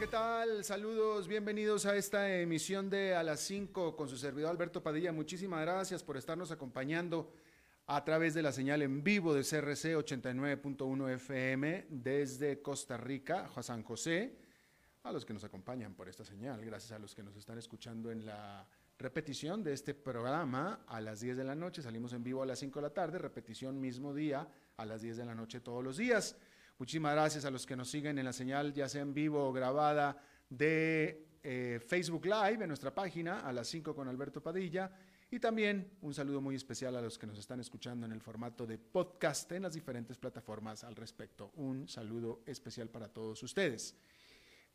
¿Qué tal? Saludos, bienvenidos a esta emisión de A las 5 con su servidor Alberto Padilla. Muchísimas gracias por estarnos acompañando a través de la señal en vivo de CRC 89.1 FM desde Costa Rica, San José, a los que nos acompañan por esta señal, gracias a los que nos están escuchando en la repetición de este programa a las 10 de la noche, salimos en vivo a las 5 de la tarde, repetición mismo día a las 10 de la noche todos los días. Muchísimas gracias a los que nos siguen en la señal, ya sea en vivo o grabada de eh, Facebook Live en nuestra página a las 5 con Alberto Padilla. Y también un saludo muy especial a los que nos están escuchando en el formato de podcast en las diferentes plataformas al respecto. Un saludo especial para todos ustedes.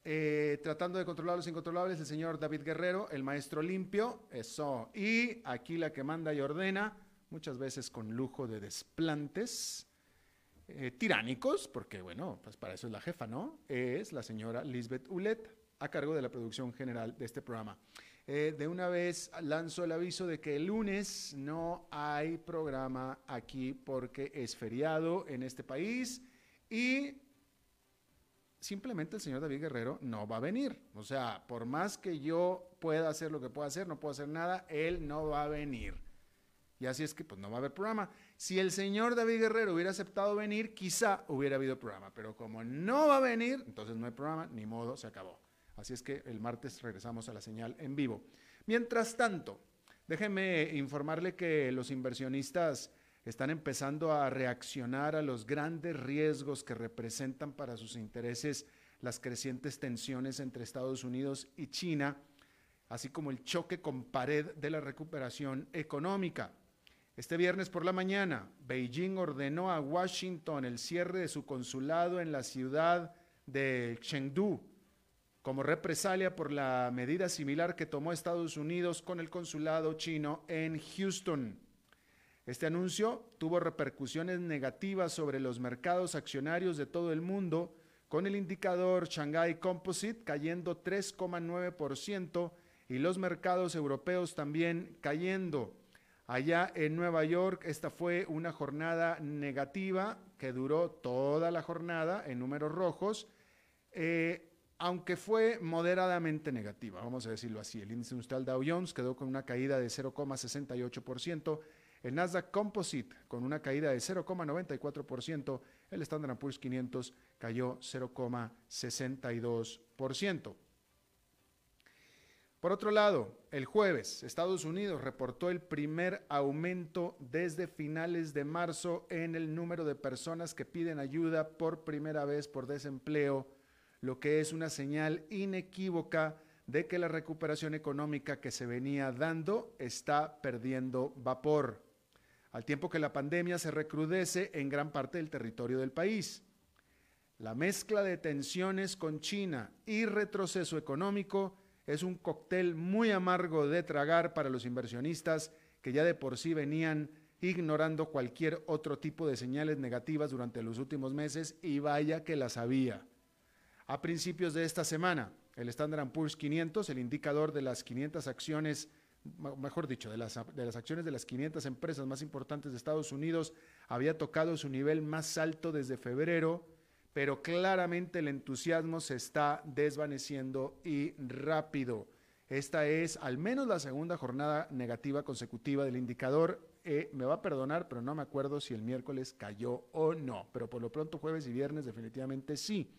Eh, tratando de controlar los incontrolables, el señor David Guerrero, el maestro limpio, eso. Y aquí la que manda y ordena, muchas veces con lujo de desplantes, eh, tiránicos, porque bueno, pues para eso es la jefa, ¿no? Es la señora Lisbeth Ulet, a cargo de la producción general de este programa. Eh, de una vez lanzo el aviso de que el lunes no hay programa aquí porque es feriado en este país y simplemente el señor David Guerrero no va a venir. O sea, por más que yo pueda hacer lo que pueda hacer, no puedo hacer nada, él no va a venir. Y así es que pues no va a haber programa. Si el señor David Guerrero hubiera aceptado venir, quizá hubiera habido programa, pero como no va a venir, entonces no hay programa, ni modo, se acabó. Así es que el martes regresamos a la señal en vivo. Mientras tanto, déjenme informarle que los inversionistas están empezando a reaccionar a los grandes riesgos que representan para sus intereses las crecientes tensiones entre Estados Unidos y China, así como el choque con pared de la recuperación económica. Este viernes por la mañana, Beijing ordenó a Washington el cierre de su consulado en la ciudad de Chengdu como represalia por la medida similar que tomó Estados Unidos con el consulado chino en Houston. Este anuncio tuvo repercusiones negativas sobre los mercados accionarios de todo el mundo, con el indicador Shanghai Composite cayendo 3,9% y los mercados europeos también cayendo. Allá en Nueva York, esta fue una jornada negativa que duró toda la jornada en números rojos, eh, aunque fue moderadamente negativa, vamos a decirlo así. El índice industrial Dow Jones quedó con una caída de 0,68%, el Nasdaq Composite con una caída de 0,94%, el Standard Poor's 500 cayó 0,62%. Por otro lado, el jueves, Estados Unidos reportó el primer aumento desde finales de marzo en el número de personas que piden ayuda por primera vez por desempleo, lo que es una señal inequívoca de que la recuperación económica que se venía dando está perdiendo vapor, al tiempo que la pandemia se recrudece en gran parte del territorio del país. La mezcla de tensiones con China y retroceso económico es un cóctel muy amargo de tragar para los inversionistas que ya de por sí venían ignorando cualquier otro tipo de señales negativas durante los últimos meses y vaya que las había. A principios de esta semana, el Standard Poor's 500, el indicador de las 500 acciones, mejor dicho, de las, de las acciones de las 500 empresas más importantes de Estados Unidos, había tocado su nivel más alto desde febrero pero claramente el entusiasmo se está desvaneciendo y rápido. Esta es al menos la segunda jornada negativa consecutiva del indicador. Eh, me va a perdonar, pero no me acuerdo si el miércoles cayó o no, pero por lo pronto jueves y viernes definitivamente sí.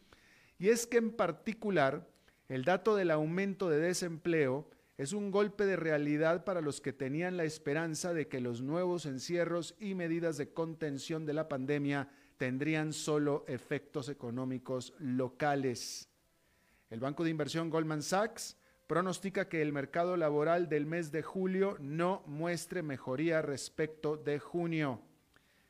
Y es que en particular el dato del aumento de desempleo es un golpe de realidad para los que tenían la esperanza de que los nuevos encierros y medidas de contención de la pandemia tendrían solo efectos económicos locales. El banco de inversión Goldman Sachs pronostica que el mercado laboral del mes de julio no muestre mejoría respecto de junio.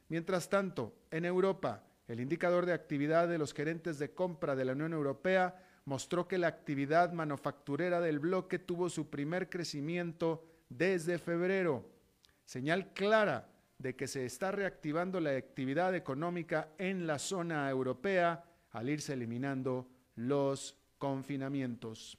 Mientras tanto, en Europa, el indicador de actividad de los gerentes de compra de la Unión Europea mostró que la actividad manufacturera del bloque tuvo su primer crecimiento desde febrero. señal clara de que se está reactivando la actividad económica en la zona europea al irse eliminando los confinamientos.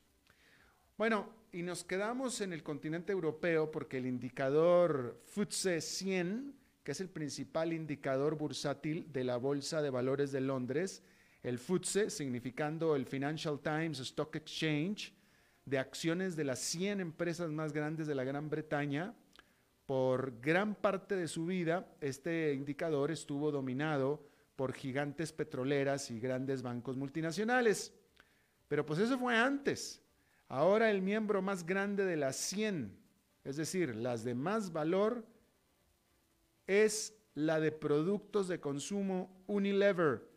Bueno, y nos quedamos en el continente europeo porque el indicador FTSE 100, que es el principal indicador bursátil de la Bolsa de Valores de Londres, el FTSE, significando el Financial Times Stock Exchange, de acciones de las 100 empresas más grandes de la Gran Bretaña, por gran parte de su vida, este indicador estuvo dominado por gigantes petroleras y grandes bancos multinacionales. Pero pues eso fue antes. Ahora el miembro más grande de las 100, es decir, las de más valor, es la de productos de consumo Unilever,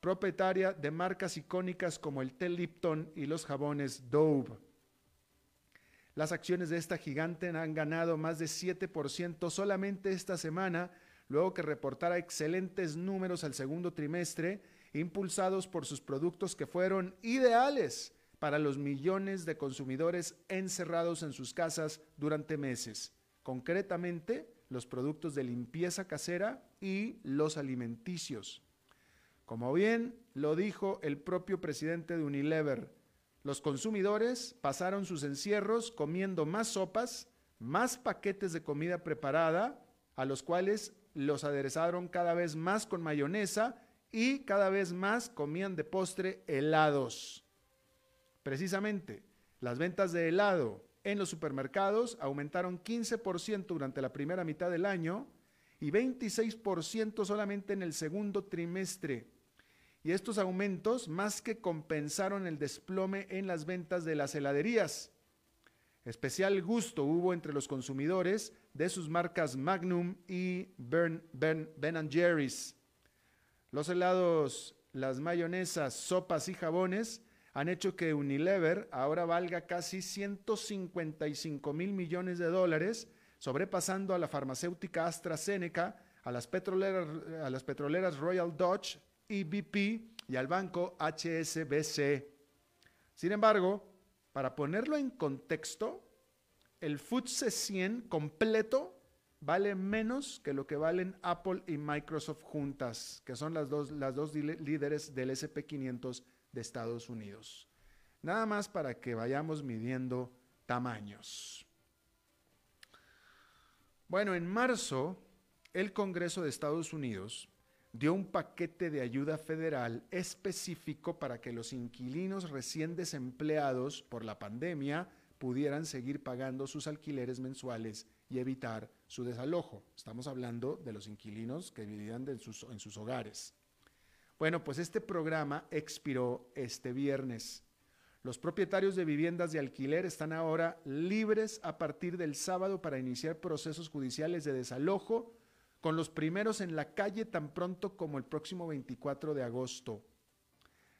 propietaria de marcas icónicas como el té Lipton y los jabones Dove. Las acciones de esta gigante han ganado más de 7% solamente esta semana, luego que reportara excelentes números al segundo trimestre, impulsados por sus productos que fueron ideales para los millones de consumidores encerrados en sus casas durante meses, concretamente los productos de limpieza casera y los alimenticios. Como bien lo dijo el propio presidente de Unilever, los consumidores pasaron sus encierros comiendo más sopas, más paquetes de comida preparada, a los cuales los aderezaron cada vez más con mayonesa y cada vez más comían de postre helados. Precisamente, las ventas de helado en los supermercados aumentaron 15% durante la primera mitad del año y 26% solamente en el segundo trimestre y estos aumentos más que compensaron el desplome en las ventas de las heladerías. Especial gusto hubo entre los consumidores de sus marcas Magnum y Ben, Jerry's. Los helados, las mayonesas, sopas y jabones han hecho que Unilever ahora valga casi 155 mil millones de dólares, sobrepasando a la farmacéutica AstraZeneca, a las petroleras, a las petroleras Royal Dutch EBP y al banco HSBC. Sin embargo, para ponerlo en contexto, el FTSE 100 completo vale menos que lo que valen Apple y Microsoft juntas, que son las dos, las dos líderes del SP500 de Estados Unidos. Nada más para que vayamos midiendo tamaños. Bueno, en marzo, el Congreso de Estados Unidos dio un paquete de ayuda federal específico para que los inquilinos recién desempleados por la pandemia pudieran seguir pagando sus alquileres mensuales y evitar su desalojo. Estamos hablando de los inquilinos que vivían en sus, en sus hogares. Bueno, pues este programa expiró este viernes. Los propietarios de viviendas de alquiler están ahora libres a partir del sábado para iniciar procesos judiciales de desalojo con los primeros en la calle tan pronto como el próximo 24 de agosto.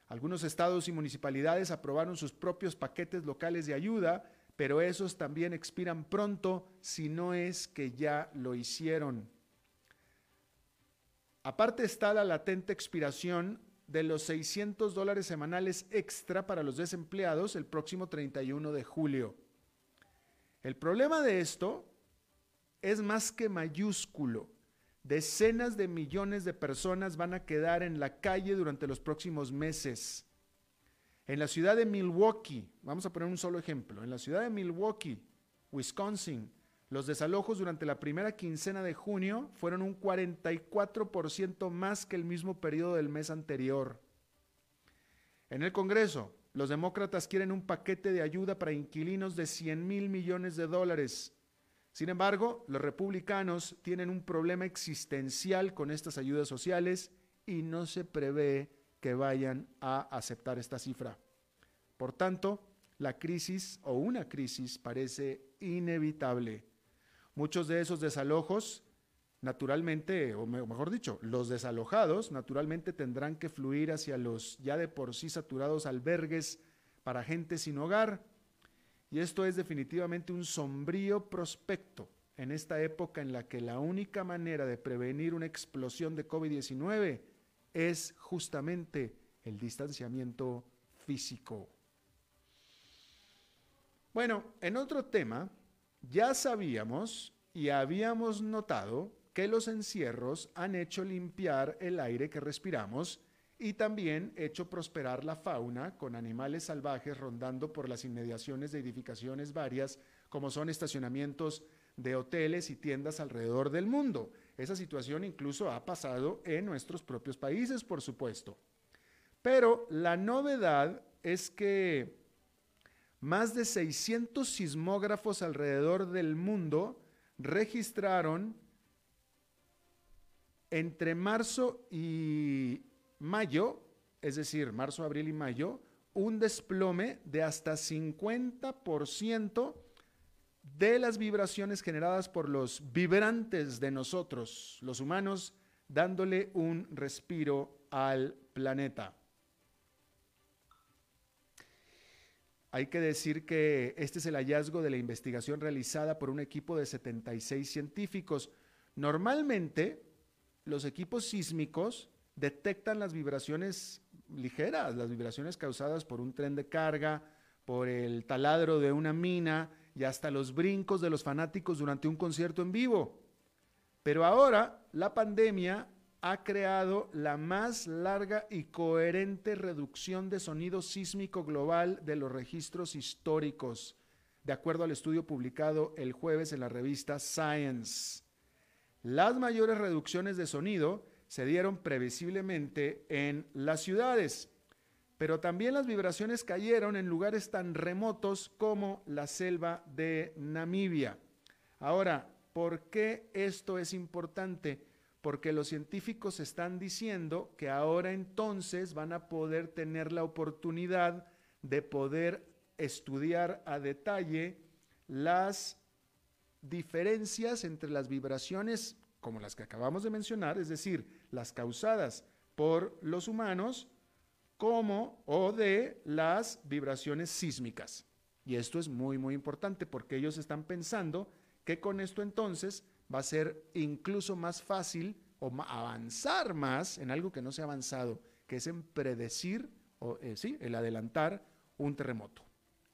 Algunos estados y municipalidades aprobaron sus propios paquetes locales de ayuda, pero esos también expiran pronto si no es que ya lo hicieron. Aparte está la latente expiración de los 600 dólares semanales extra para los desempleados el próximo 31 de julio. El problema de esto es más que mayúsculo Decenas de millones de personas van a quedar en la calle durante los próximos meses. En la ciudad de Milwaukee, vamos a poner un solo ejemplo, en la ciudad de Milwaukee, Wisconsin, los desalojos durante la primera quincena de junio fueron un 44% más que el mismo periodo del mes anterior. En el Congreso, los demócratas quieren un paquete de ayuda para inquilinos de 100 mil millones de dólares sin embargo, los republicanos tienen un problema existencial con estas ayudas sociales y no se prevé que vayan a aceptar esta cifra. Por tanto, la crisis o una crisis parece inevitable. Muchos de esos desalojos, naturalmente, o mejor dicho, los desalojados, naturalmente tendrán que fluir hacia los ya de por sí saturados albergues para gente sin hogar y esto es definitivamente un sombrío prospecto en esta época en la que la única manera de prevenir una explosión de COVID-19 es justamente el distanciamiento físico. Bueno, en otro tema, ya sabíamos y habíamos notado que los encierros han hecho limpiar el aire que respiramos y también hecho prosperar la fauna con animales salvajes rondando por las inmediaciones de edificaciones varias, como son estacionamientos de hoteles y tiendas alrededor del mundo. Esa situación incluso ha pasado en nuestros propios países, por supuesto. Pero la novedad es que más de 600 sismógrafos alrededor del mundo registraron entre marzo y mayo, es decir, marzo, abril y mayo, un desplome de hasta 50% de las vibraciones generadas por los vibrantes de nosotros, los humanos, dándole un respiro al planeta. Hay que decir que este es el hallazgo de la investigación realizada por un equipo de 76 científicos. Normalmente, los equipos sísmicos detectan las vibraciones ligeras, las vibraciones causadas por un tren de carga, por el taladro de una mina y hasta los brincos de los fanáticos durante un concierto en vivo. Pero ahora la pandemia ha creado la más larga y coherente reducción de sonido sísmico global de los registros históricos, de acuerdo al estudio publicado el jueves en la revista Science. Las mayores reducciones de sonido se dieron previsiblemente en las ciudades, pero también las vibraciones cayeron en lugares tan remotos como la selva de Namibia. Ahora, ¿por qué esto es importante? Porque los científicos están diciendo que ahora entonces van a poder tener la oportunidad de poder estudiar a detalle las diferencias entre las vibraciones como las que acabamos de mencionar, es decir, las causadas por los humanos, como o de las vibraciones sísmicas. Y esto es muy, muy importante porque ellos están pensando que con esto entonces va a ser incluso más fácil o avanzar más en algo que no se ha avanzado, que es en predecir, o eh, sí, el adelantar un terremoto.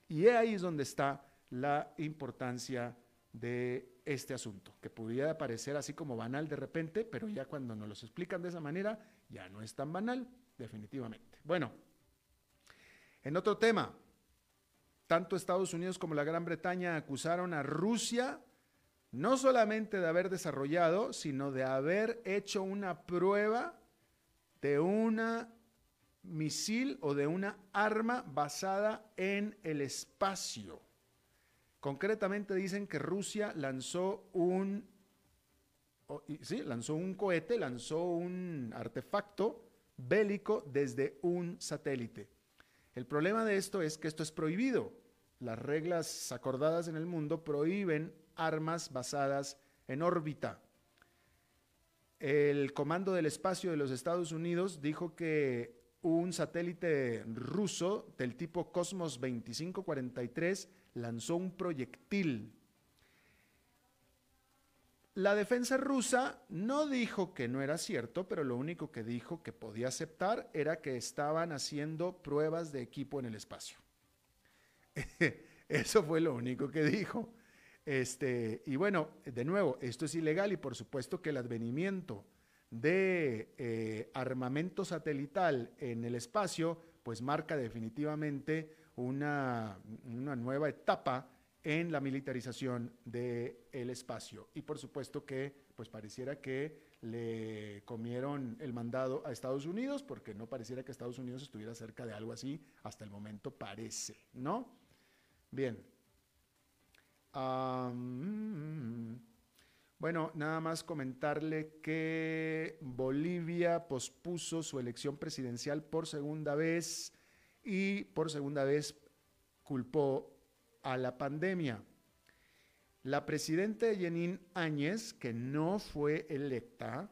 Y ahí es donde está la importancia de este asunto, que pudiera parecer así como banal de repente, pero ya cuando nos lo explican de esa manera, ya no es tan banal, definitivamente. Bueno, en otro tema, tanto Estados Unidos como la Gran Bretaña acusaron a Rusia no solamente de haber desarrollado, sino de haber hecho una prueba de una misil o de una arma basada en el espacio. Concretamente dicen que Rusia lanzó un, sí, lanzó un cohete, lanzó un artefacto bélico desde un satélite. El problema de esto es que esto es prohibido. Las reglas acordadas en el mundo prohíben armas basadas en órbita. El Comando del Espacio de los Estados Unidos dijo que un satélite ruso del tipo Cosmos 2543 lanzó un proyectil. La defensa rusa no dijo que no era cierto, pero lo único que dijo que podía aceptar era que estaban haciendo pruebas de equipo en el espacio. Eso fue lo único que dijo. Este, y bueno, de nuevo, esto es ilegal y por supuesto que el advenimiento de eh, armamento satelital en el espacio, pues marca definitivamente una, nueva etapa en la militarización del espacio. Y por supuesto que pues pareciera que le comieron el mandado a Estados Unidos, porque no pareciera que Estados Unidos estuviera cerca de algo así, hasta el momento parece, ¿no? Bien. bueno, nada más comentarle que Bolivia pospuso su elección presidencial por segunda vez y por segunda vez culpó a la pandemia. La presidenta Yenín Áñez, que no fue electa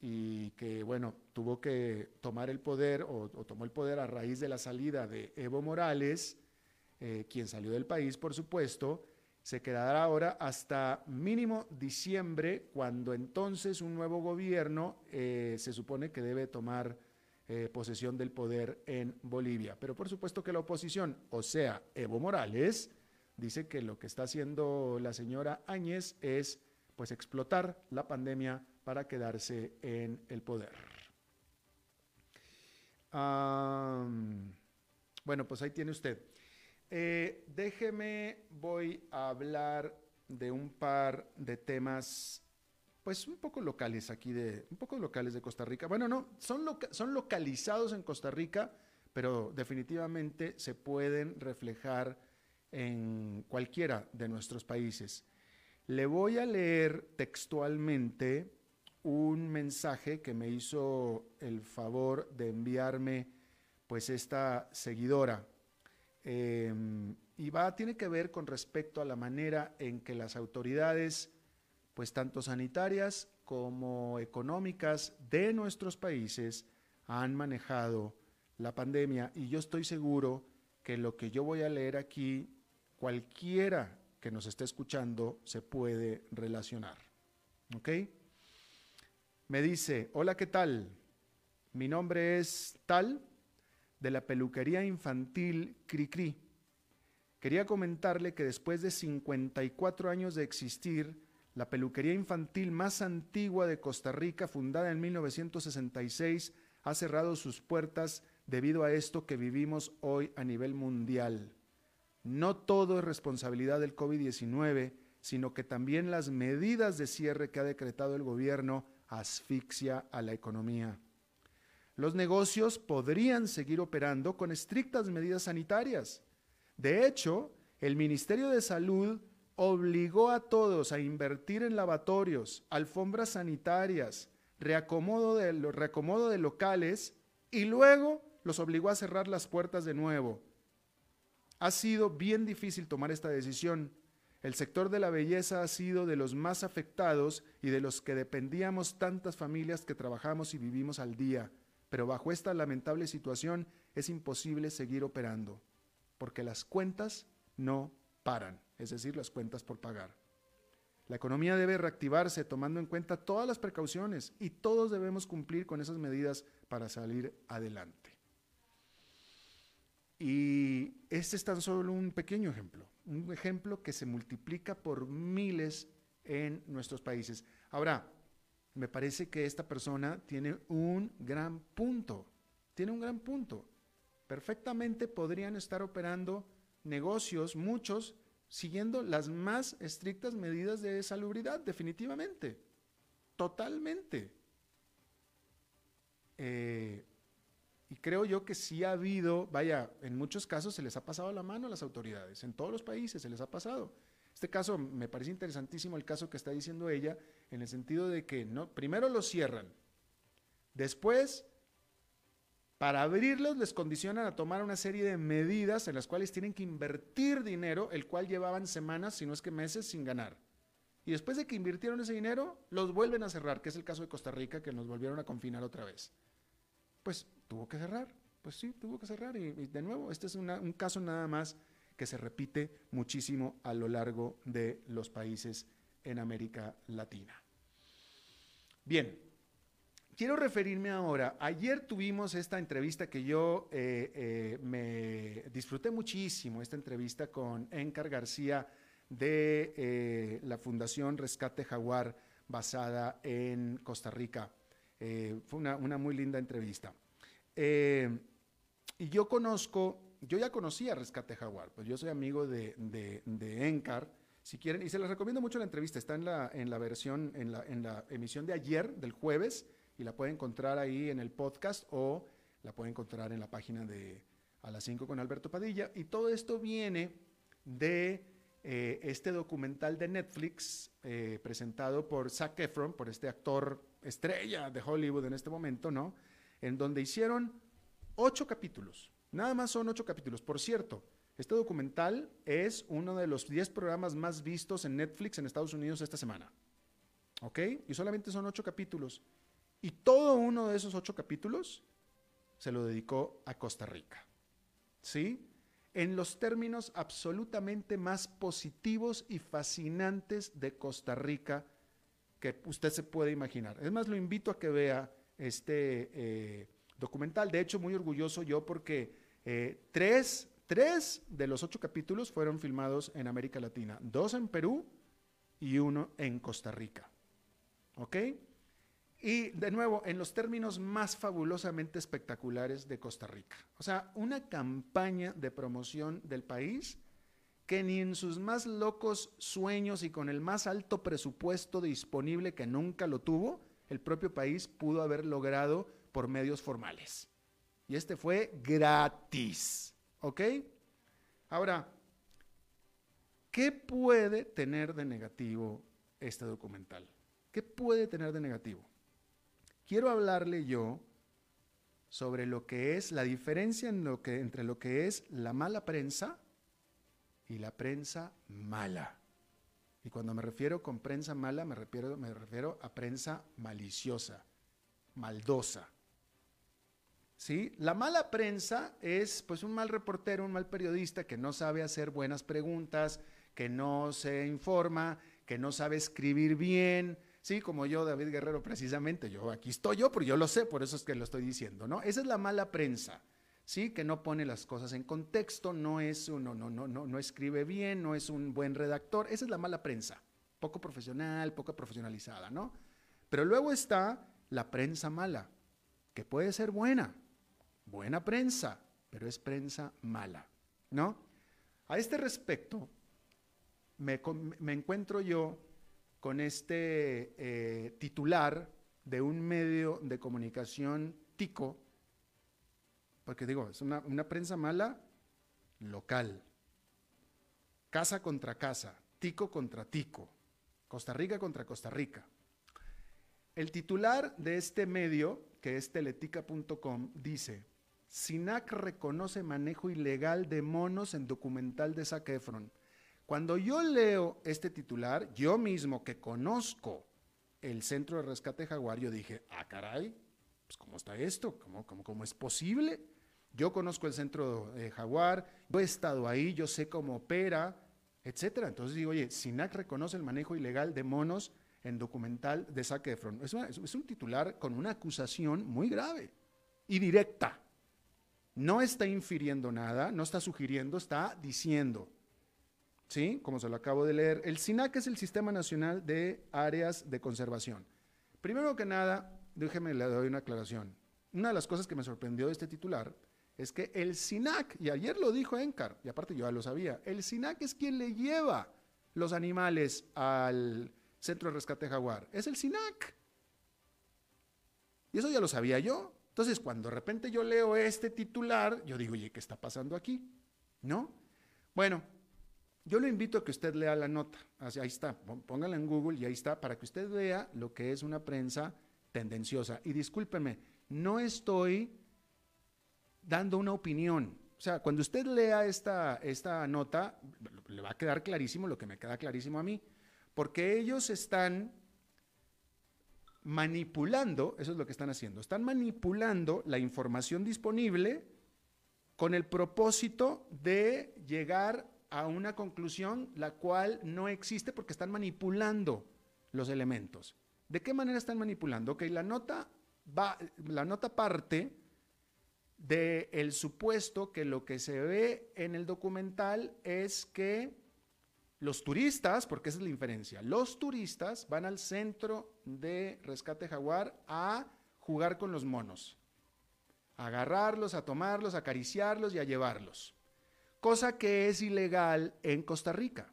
y que, bueno, tuvo que tomar el poder o, tomó el poder a raíz de la salida de Evo Morales, eh, quien salió del país, por supuesto, se quedará ahora hasta mínimo diciembre, cuando entonces un nuevo gobierno eh, se supone que debe tomar eh, posesión del poder en Bolivia. Pero por supuesto que la oposición, o sea, Evo Morales, dice que lo que está haciendo la señora Áñez es pues explotar la pandemia para quedarse en el poder. bueno, pues ahí tiene usted. Eh, déjeme, voy a hablar de un par de temas, pues un poco locales aquí de, un poco locales de Costa Rica. Bueno, no, son, son localizados en Costa Rica, pero definitivamente se pueden reflejar en cualquiera de nuestros países. Le voy a leer textualmente un mensaje que me hizo el favor de enviarme pues esta seguidora. Em, y va, tiene que ver con respecto a la manera en que las autoridades, pues tanto sanitarias como económicas de nuestros países han manejado la pandemia. Y yo estoy seguro que lo que yo voy a leer aquí, cualquiera que nos esté escuchando se puede relacionar. ¿Ok? Me dice, hola, ¿qué tal? Mi nombre es tal de la peluquería infantil Cricri. Quería comentarle que después de 54 años de existir, la peluquería infantil más antigua de Costa Rica, fundada en 1966, ha cerrado sus puertas debido a esto que vivimos hoy a nivel mundial. No todo es responsabilidad del COVID-19, sino que también las medidas de cierre que ha decretado el gobierno asfixia a la economía. Los negocios podrían seguir operando con estrictas medidas sanitarias. De hecho, el Ministerio de Salud obligó a todos a invertir en lavatorios, alfombras sanitarias, reacomodo de, locales y luego los obligó a cerrar las puertas de nuevo. Ha sido bien difícil tomar esta decisión. El sector de la belleza ha sido de los más afectados y de los que dependíamos tantas familias que trabajamos y vivimos al día, pero bajo esta lamentable situación es imposible seguir operando, porque las cuentas no paran, es decir, las cuentas por pagar. La economía debe reactivarse tomando en cuenta todas las precauciones y todos debemos cumplir con esas medidas para salir adelante. Y este es tan solo un pequeño ejemplo, un ejemplo que se multiplica por miles en nuestros países. Ahora, me parece que esta persona tiene un gran punto, tiene un gran punto. Perfectamente podrían estar operando negocios, muchos, siguiendo las más estrictas medidas de salubridad, definitivamente, totalmente. Eh, y creo yo que sí ha habido, vaya, en muchos casos se les ha pasado la mano a las autoridades, en todos los países se les ha pasado. Este caso me parece interesantísimo el caso que está diciendo ella, en el sentido de que no, primero los cierran, después para abrirlos les condicionan a tomar una serie de medidas en las cuales tienen que invertir dinero, el cual llevaban semanas, si no es que meses, sin ganar. Y después de que invirtieron ese dinero, los vuelven a cerrar, que es el caso de Costa Rica, que nos volvieron a confinar otra vez. Pues tuvo que cerrar. Pues sí, tuvo que cerrar. Y, de nuevo, este es un caso nada más que se repite muchísimo a lo largo de los países en América Latina. Bien, quiero referirme ahora. Ayer tuvimos esta entrevista que yo eh, eh, me disfruté muchísimo, esta entrevista con Encar García de eh, la Fundación Rescate Jaguar basada en Costa Rica. fue una muy linda entrevista. Y yo conozco, yo ya conocía Rescate Jaguar, pues yo soy amigo de, de, Encar. Si quieren, y se les recomiendo mucho la entrevista, está en la, en la versión, en la emisión de ayer, del jueves, y la pueden encontrar ahí en el podcast o la pueden encontrar en la página de A las 5 con Alberto Padilla. Y todo esto viene de eh, este documental de Netflix eh, presentado por Zac Efron, por este actor estrella de Hollywood en este momento, ¿no? en donde hicieron ocho capítulos. Nada más son ocho capítulos. Por cierto, este documental es uno de los diez programas más vistos en Netflix en Estados Unidos esta semana. ¿Ok? Y solamente son ocho capítulos. Y todo uno de esos ocho capítulos se lo dedicó a Costa Rica. ¿Sí? En los términos absolutamente más positivos y fascinantes de Costa Rica que usted se puede imaginar. Es más, lo invito a que vea este eh, documental. De hecho, muy orgulloso yo porque eh, tres, Tres de los ocho capítulos fueron filmados en América Latina, dos en Perú y uno en Costa Rica. ¿Ok? Y de nuevo, en los términos más fabulosamente espectaculares de Costa Rica. O sea, una campaña de promoción del país que ni en sus más locos sueños y con el más alto presupuesto disponible que nunca lo tuvo, el propio país pudo haber logrado por medios formales. Y este fue gratis. ¿Ok? Ahora, ¿qué puede tener de negativo este documental? ¿Qué puede tener de negativo? Quiero hablarle yo sobre lo que es la diferencia entre lo que es la mala prensa y la prensa mala. Y cuando me refiero con prensa mala, me refiero, me refiero a prensa maliciosa, maldosa. ¿Sí? La mala prensa es pues un mal reportero, un mal periodista que no sabe hacer buenas preguntas, que no se informa, que no sabe escribir bien, Sí, como yo, David Guerrero, precisamente, yo aquí estoy yo, pero yo lo sé, por eso es que lo estoy diciendo, ¿no? Esa es la mala prensa, ¿sí? Que no pone las cosas en contexto, no es uno, no, no, no, no escribe bien, no es un buen redactor, esa es la mala prensa, poco profesional, poco profesionalizada, ¿no? Pero luego está la prensa mala, que puede ser buena, buena prensa, pero es prensa mala, ¿no? A este respecto, me, me encuentro yo con este eh, titular de un medio de comunicación tico, porque digo, es una, una prensa mala local, casa contra casa, tico contra tico, Costa Rica contra Costa Rica. El titular de este medio, que es teletica.com, dice, SINAC reconoce manejo ilegal de monos en documental de Zac Efron. Cuando yo leo este titular, yo mismo que conozco el centro de rescate jaguar, yo dije, ah, caray, pues ¿cómo está esto? ¿Cómo, cómo, cómo es posible? Yo conozco el centro de jaguar, yo he estado ahí, yo sé cómo opera, etcétera. Entonces digo, oye, SINAC reconoce el manejo ilegal de monos en documental de saque de front. Es un titular con una acusación muy grave y directa. No está infiriendo nada, no está sugiriendo, está diciendo. ¿Sí? Como se lo acabo de leer. El SINAC es el Sistema Nacional de Áreas de Conservación. Primero que nada, déjeme le doy una aclaración. Una de las cosas que me sorprendió de este titular es que el SINAC, y ayer lo dijo Encar, y aparte yo ya lo sabía, el SINAC es quien le lleva los animales al Centro de Rescate Jaguar. Es el SINAC. Y eso ya lo sabía yo. Entonces, cuando de repente yo leo este titular, yo digo, oye, ¿qué está pasando aquí? ¿No? Bueno, yo lo invito a que usted lea la nota. Ahí está, póngala en Google y ahí está, para que usted vea lo que es una prensa tendenciosa. Y discúlpeme, no estoy dando una opinión. O sea, cuando usted lea esta, esta nota, le va a quedar clarísimo lo que me queda clarísimo a mí. Porque ellos están manipulando, eso es lo que están haciendo, están manipulando la información disponible con el propósito de llegar a una conclusión la cual no existe porque están manipulando los elementos. ¿De qué manera están manipulando? Ok, la nota, va, la nota parte del el supuesto que lo que se ve en el documental es que los turistas, porque esa es la inferencia, los turistas van al centro de rescate jaguar a jugar con los monos, a agarrarlos, a tomarlos, a acariciarlos y a llevarlos cosa que es ilegal en Costa Rica.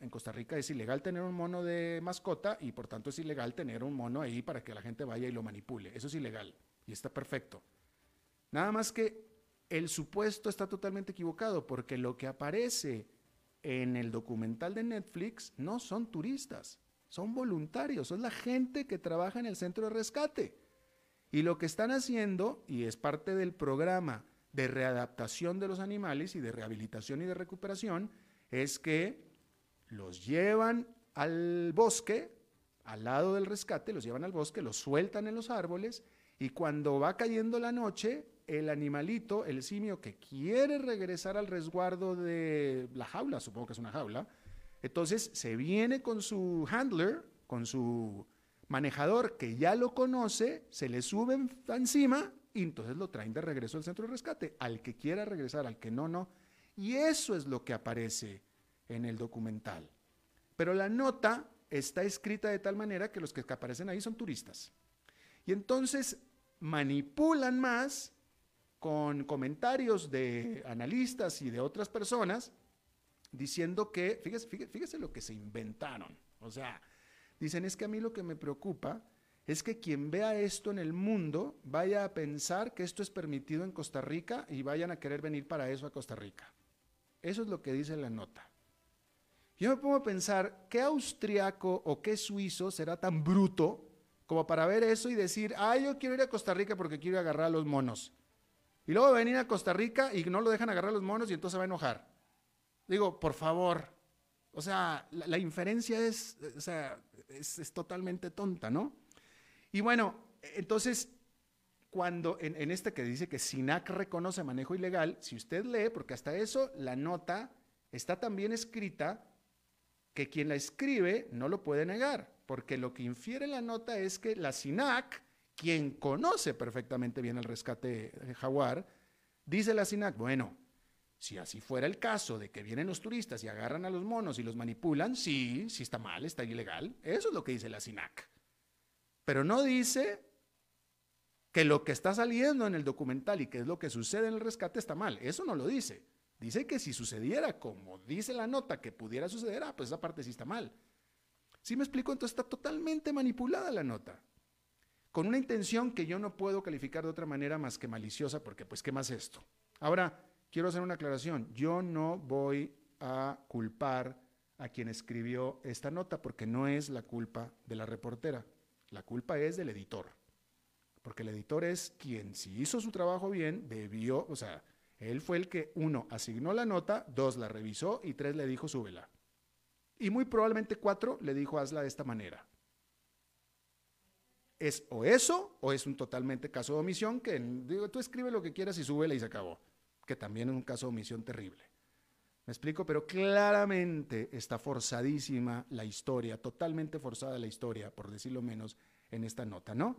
En Costa Rica es ilegal tener un mono de mascota y por tanto es ilegal tener un mono ahí para que la gente vaya y lo manipule. Eso es ilegal y está perfecto. Nada más que el supuesto está totalmente equivocado porque lo que aparece en el documental de Netflix no son turistas, son voluntarios, son la gente que trabaja en el centro de rescate. Y lo que están haciendo, y es parte del programa de readaptación de los animales y de rehabilitación y de recuperación es que los llevan al bosque, al lado del rescate, los llevan al bosque, los sueltan en los árboles y cuando va cayendo la noche, el animalito, el simio que quiere regresar al resguardo de la jaula, supongo que es una jaula, entonces se viene con su handler, con su manejador que ya lo conoce, se le sube encima y entonces lo traen de regreso al centro de rescate, al que quiera regresar, al que no, no. Y eso es lo que aparece en el documental. Pero la nota está escrita de tal manera que los que aparecen ahí son turistas. Y entonces manipulan más con comentarios de analistas y de otras personas diciendo que, fíjese, fíjese, lo que se inventaron. O sea, dicen es que a mí lo que me preocupa es que quien vea esto en el mundo vaya a pensar que esto es permitido en Costa Rica y vayan a querer venir para eso a Costa Rica. Eso es lo que dice la nota. Yo me pongo a pensar, ¿qué austriaco o qué suizo será tan bruto como para ver eso y decir, ah, yo quiero ir a Costa Rica porque quiero agarrar a los monos? Y luego venir a Costa Rica y no lo dejan agarrar a los monos y entonces se va a enojar. Digo, por favor. O sea, la, inferencia es, o sea, es, totalmente tonta, ¿no? Y bueno, entonces, cuando en, en este que dice que SINAC reconoce manejo ilegal, si usted lee, porque hasta eso la nota está también escrita que quien la escribe no lo puede negar, porque lo que infiere la nota es que la SINAC, quien conoce perfectamente bien el rescate de jaguar, dice la SINAC, bueno, si así fuera el caso de que vienen los turistas y agarran a los monos y los manipulan, sí, sí está mal, está ilegal. Eso es lo que dice la SINAC. Pero no dice que lo que está saliendo en el documental y que es lo que sucede en el rescate está mal. Eso no lo dice. Dice que si sucediera como dice la nota que pudiera suceder, ah, pues esa parte sí está mal. ¿Sí me explico? Entonces está totalmente manipulada la nota. Con una intención que yo no puedo calificar de otra manera más que maliciosa, porque pues, ¿qué más esto? Ahora, quiero hacer una aclaración. Yo no voy a culpar a quien escribió esta nota, porque no es la culpa de la reportera. La culpa es del editor. Porque el editor es quien, si hizo su trabajo bien, debió, o sea, él fue el que, uno, asignó la nota, dos, la revisó y tres, le dijo, súbela. Y muy probablemente cuatro, le dijo, hazla de esta manera. Es o eso, o es un totalmente caso de omisión, que digo, tú escribe lo que quieras y súbela y se acabó. Que también es un caso de omisión terrible. ¿Me explico? Pero claramente está forzadísima la historia, totalmente forzada la historia, por decirlo menos, en esta nota, ¿no?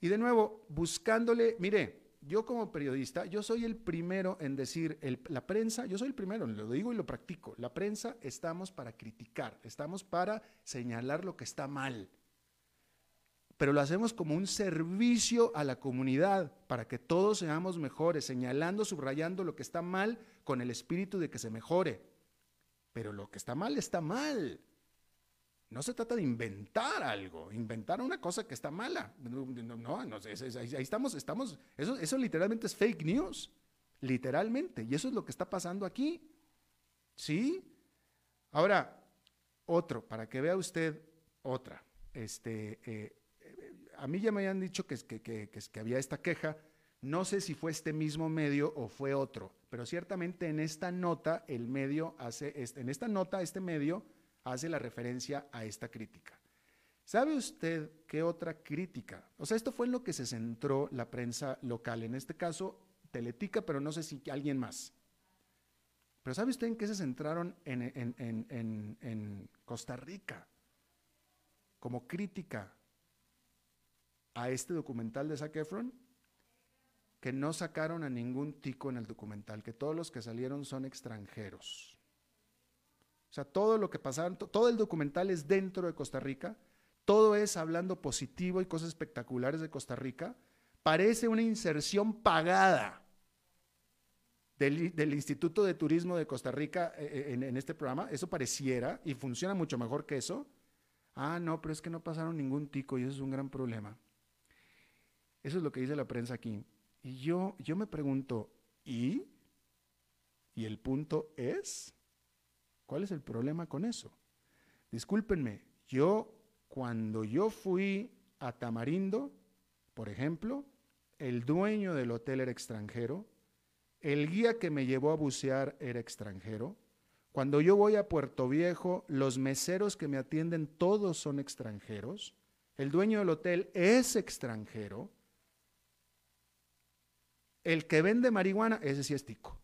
Y de nuevo, buscándole, mire, yo como periodista, yo soy el primero en decir, la prensa, yo soy el primero, lo digo y lo practico, la prensa estamos para criticar, estamos para señalar lo que está mal, pero lo hacemos como un servicio a la comunidad, para que todos seamos mejores, señalando, subrayando lo que está mal con el espíritu de que se mejore. Pero lo que está mal está mal. No se trata de inventar algo, inventar una cosa que está mala. No, no, ahí estamos, estamos, eso, eso literalmente es fake news, literalmente, y eso es lo que está pasando aquí. ¿Sí? Ahora, otro, para que vea usted otra. Este, eh, a mí ya me habían dicho que, que, que, que, había esta queja, no sé si fue este mismo medio o fue otro, pero ciertamente en esta nota el medio hace, en esta nota este medio hace la referencia a esta crítica. ¿Sabe usted qué otra crítica? O sea, esto fue en lo que se centró la prensa local, en este caso Teletica, pero no sé si alguien más. Pero ¿sabe usted en qué se centraron en, Costa Rica? Como crítica a este documental de Zac Efron, que no sacaron a ningún tico en el documental, que todos los que salieron son extranjeros. O sea, todo lo que pasaron, todo el documental es dentro de Costa Rica, todo es hablando positivo y cosas espectaculares de Costa Rica. Parece una inserción pagada del, Instituto de Turismo de Costa Rica eh, eh, en, en este programa. Eso pareciera y funciona mucho mejor que eso. Ah, no, pero es que no pasaron ningún tico y eso es un gran problema. Eso es lo que dice la prensa aquí. Yo, yo me pregunto, ¿y? ¿Y el punto es? ¿Cuál es el problema con eso? Discúlpenme, yo cuando yo fui a Tamarindo, por ejemplo, el dueño del hotel era extranjero, el guía que me llevó a bucear era extranjero, cuando yo voy a Puerto Viejo, los meseros que me atienden todos son extranjeros, el dueño del hotel es extranjero, el que vende marihuana, ese sí es tico.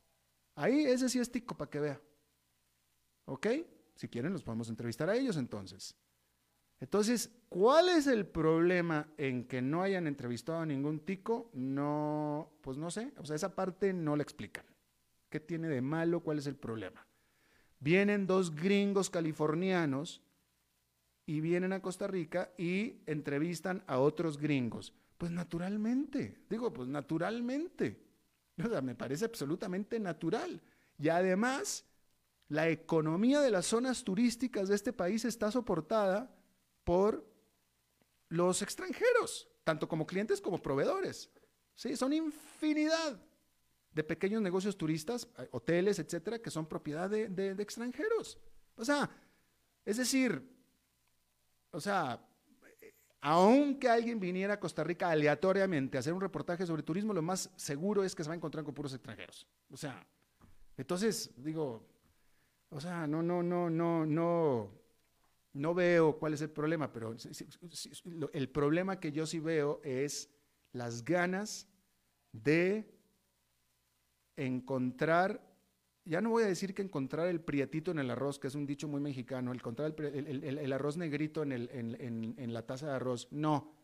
Ahí, ese sí es tico para que vea. ¿Ok? Si quieren, los podemos entrevistar a ellos entonces. Entonces, ¿cuál es el problema en que no hayan entrevistado a ningún tico? No, pues no sé. O sea, esa parte no la explican. ¿Qué tiene de malo? ¿Cuál es el problema? Vienen dos gringos californianos y vienen a Costa Rica y entrevistan a otros gringos. Pues naturalmente, digo, pues naturalmente. O sea, me parece absolutamente natural. Y además, la economía de las zonas turísticas de este país está soportada por los extranjeros, tanto como clientes como proveedores. Sí, son infinidad de pequeños negocios turistas, eh, hoteles, etcétera, que son propiedad de, de extranjeros. O sea, es decir, o sea, aunque alguien viniera a Costa Rica aleatoriamente a hacer un reportaje sobre turismo, lo más seguro es que se va a encontrar con puros extranjeros. O sea, entonces, digo, o sea, no, no, no, no, no, no veo cuál es el problema, pero el problema que yo sí veo es las ganas de encontrar ya no voy a decir que encontrar el prietito en el arroz, que es un dicho muy mexicano, encontrar el, arroz negrito en, en, la taza de arroz, no.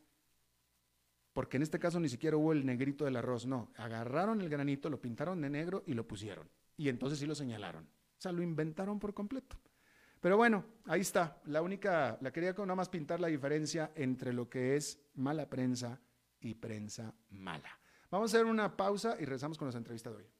Porque en este caso ni siquiera hubo el negrito del arroz, no. Agarraron el granito, lo pintaron de negro y lo pusieron. Y entonces sí lo señalaron. O sea, lo inventaron por completo. Pero bueno, ahí está. La única, la quería nada más pintar la diferencia entre lo que es mala prensa y prensa mala. Vamos a hacer una pausa y regresamos con las entrevistas de hoy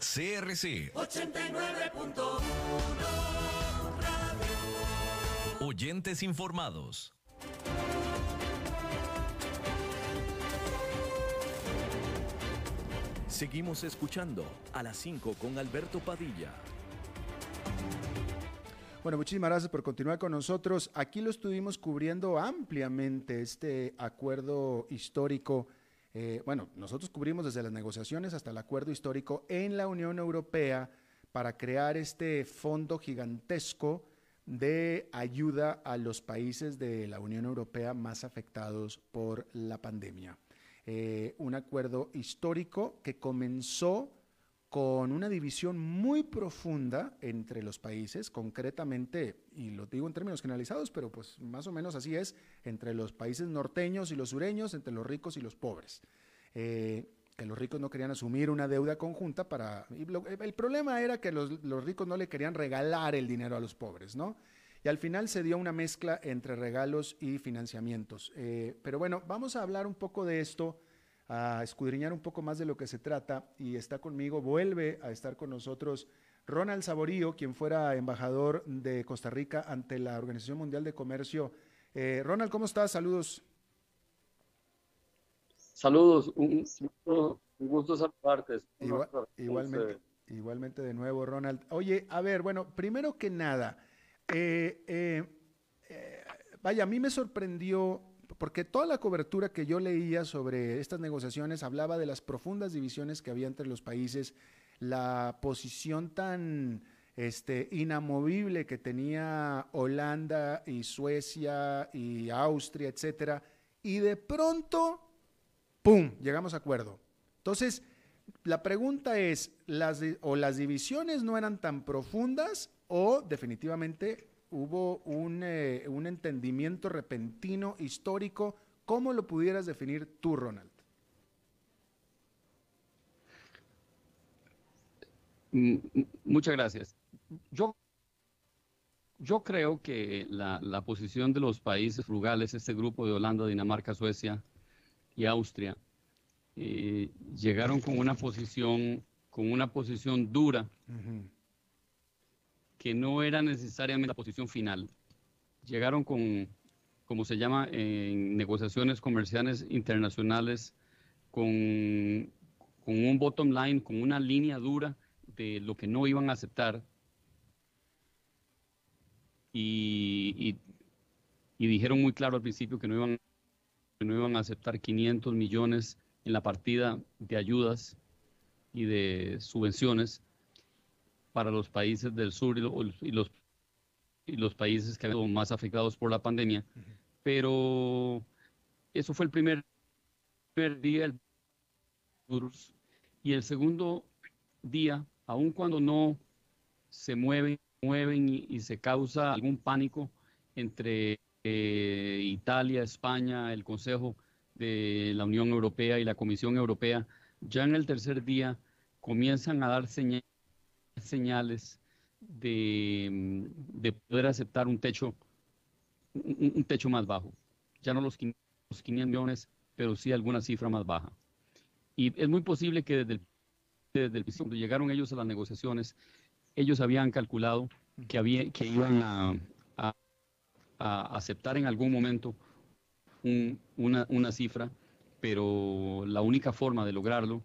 CRC 89.1 Oyentes informados. Seguimos escuchando a las 5 con Alberto Padilla. Bueno, muchísimas gracias por continuar con nosotros. Aquí lo estuvimos cubriendo ampliamente este acuerdo histórico eh, bueno, nosotros cubrimos desde las negociaciones hasta el acuerdo histórico en la Unión Europea para crear este fondo gigantesco de ayuda a los países de la Unión Europea más afectados por la pandemia. Eh, un acuerdo histórico que comenzó con una división muy profunda entre los países, concretamente, y lo digo en términos generalizados, pero pues más o menos así es, entre los países norteños y los sureños, entre los ricos y los pobres. Eh, que los ricos no querían asumir una deuda conjunta para... el problema era que los, ricos no le querían regalar el dinero a los pobres, ¿no? Y al final se dio una mezcla entre regalos y financiamientos. Eh, pero bueno, vamos a hablar un poco de esto a escudriñar un poco más de lo que se trata y está conmigo, vuelve a estar con nosotros Ronald Saborío, quien fuera embajador de Costa Rica ante la Organización Mundial de Comercio. Eh, Ronald, ¿cómo estás? Saludos. Saludos, un, gusto saludarte. igualmente, igualmente de nuevo, Ronald. Oye, a ver, bueno, primero que nada, eh, eh, vaya, a mí me sorprendió porque toda la cobertura que yo leía sobre estas negociaciones hablaba de las profundas divisiones que había entre los países, la posición tan este, inamovible que tenía Holanda y Suecia y Austria, etcétera, y de pronto, ¡pum!, llegamos a acuerdo. Entonces, la pregunta es, las, o las divisiones no eran tan profundas o definitivamente hubo eh, un, entendimiento repentino, histórico. ¿Cómo lo pudieras definir tú, Ronald? Mm, mm, muchas gracias. Yo, yo creo que la, posición de los países frugales, este grupo de Holanda, Dinamarca, Suecia y Austria, eh, llegaron con una posición, con una posición dura que no era necesariamente la posición final. Llegaron con, como se llama en negociaciones comerciales internacionales, con, con un bottom line, con una línea dura de lo que no iban a aceptar. y, y, dijeron muy claro al principio que no iban, no iban a aceptar 500 millones en la partida de ayudas y de subvenciones para los países del sur y, los, y los países que han sido más afectados por la pandemia. Pero eso fue el primer, primer día y el segundo día, aun cuando no se mueven, mueven y, se causa algún pánico entre eh, Italia, España, el Consejo de la Unión Europea y la Comisión Europea, ya en el tercer día comienzan a dar señales de, de, poder aceptar un techo, un, techo más bajo. Ya no los 500 millones, pero sí alguna cifra más baja. Y es muy posible que desde el, desde cuando llegaron ellos a las negociaciones, ellos habían calculado que, había, que iban a, aceptar en algún momento una cifra, pero la única forma de lograrlo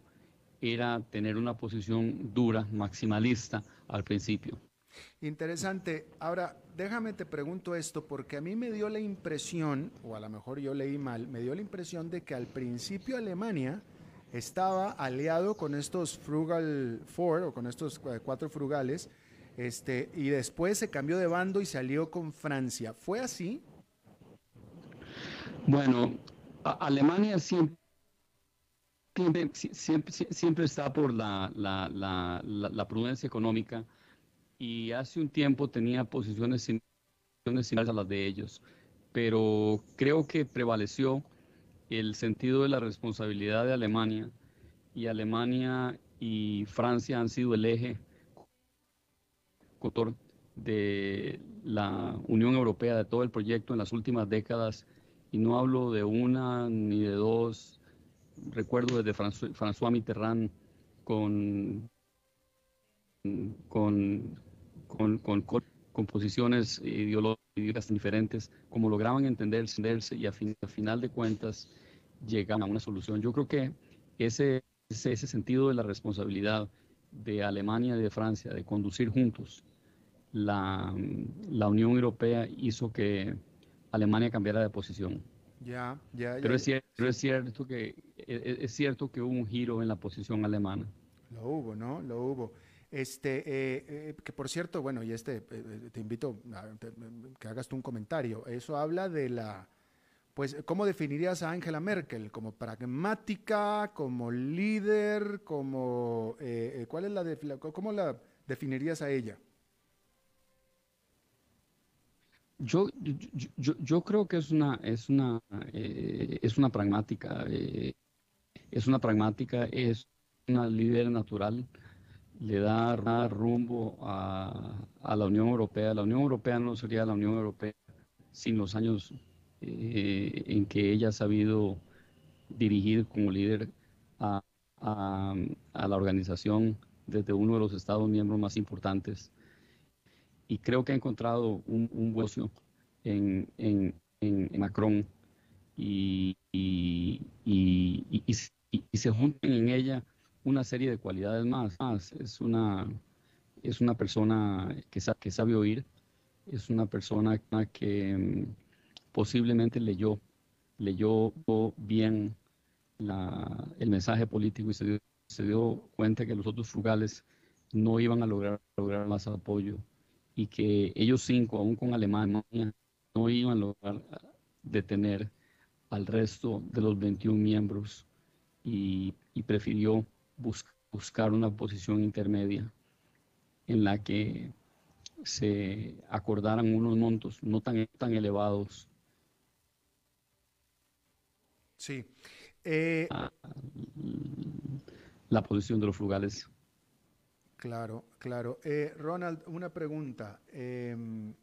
era tener una posición dura, maximalista al principio. Interesante. Ahora, déjame te pregunto esto, porque a mí me dio la impresión, o a lo mejor yo leí mal, me dio la impresión de que al principio Alemania estaba aliado con estos Frugal Four o con estos eh, cuatro frugales, este, y después se cambió de bando y se alió con Francia. ¿Fue así? Bueno, Alemania siempre, siempre, siempre, está por la, la, la, prudencia económica. Y hace un tiempo tenía posiciones similares a las de ellos, pero creo que prevaleció el sentido de la responsabilidad de Alemania. Y Alemania y Francia han sido el eje de la Unión Europea, de todo el proyecto en las últimas décadas, y no hablo de una ni de dos, recuerdo desde François Mitterrand con, con, con, con, con posiciones ideológicas diferentes, como lograban entenderse y a, final de cuentas llegaban a una solución. Yo creo que ese, ese, ese sentido de la responsabilidad de Alemania y de Francia de conducir juntos la, la Unión Europea hizo que Alemania cambiara de posición. Ya, ya, Pero, es, cierto, es cierto que es, es, cierto que hubo un giro en la posición alemana. Lo hubo, ¿no? Lo hubo. Este, eh, eh, que por cierto, bueno, y este, eh, te invito a que hagas tú un comentario. Eso habla de la, pues, ¿cómo definirías a Angela Merkel? ¿Como pragmática, como líder, como, cuál es la, cómo la definirías a ella? Yo, yo, yo, creo que es una, es una, es una pragmática, es una pragmática, es una líder natural le da, rumbo a, la Unión Europea. La Unión Europea no sería la Unión Europea sin los años eh, en que ella ha sabido dirigir como líder a, la organización desde uno de los Estados miembros más importantes. Y creo que ha encontrado un, un buen en, en, Macron y, y, y, y se juntan en ella una serie de cualidades más. Es una, es una persona que, que sabe oír, es una persona que mm, posiblemente leyó, leyó bien el mensaje político y se dio, se dio cuenta que los otros frugales no iban a lograr, lograr más apoyo y que ellos cinco, aún con Alemania, no iban a lograr detener al resto de los 21 miembros y, y prefirió buscar una posición intermedia en la que se acordaran unos montos no tan, tan elevados. Sí. Eh, la posición de los frugales. Claro, claro. Eh, Ronald, una pregunta. Em,